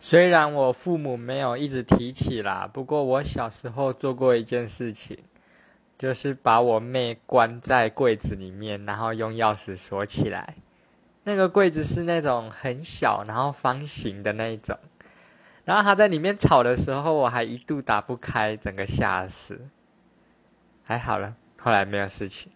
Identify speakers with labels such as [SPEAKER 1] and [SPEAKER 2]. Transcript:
[SPEAKER 1] 虽然我父母没有一直提起啦，不过我小时候做过一件事情，就是把我妹关在柜子里面，然后用钥匙锁起来。那个柜子是那种很小，然后方形的那一种。然后她在里面吵的时候，我还一度打不开，整个吓死。还好了，后来没有事情。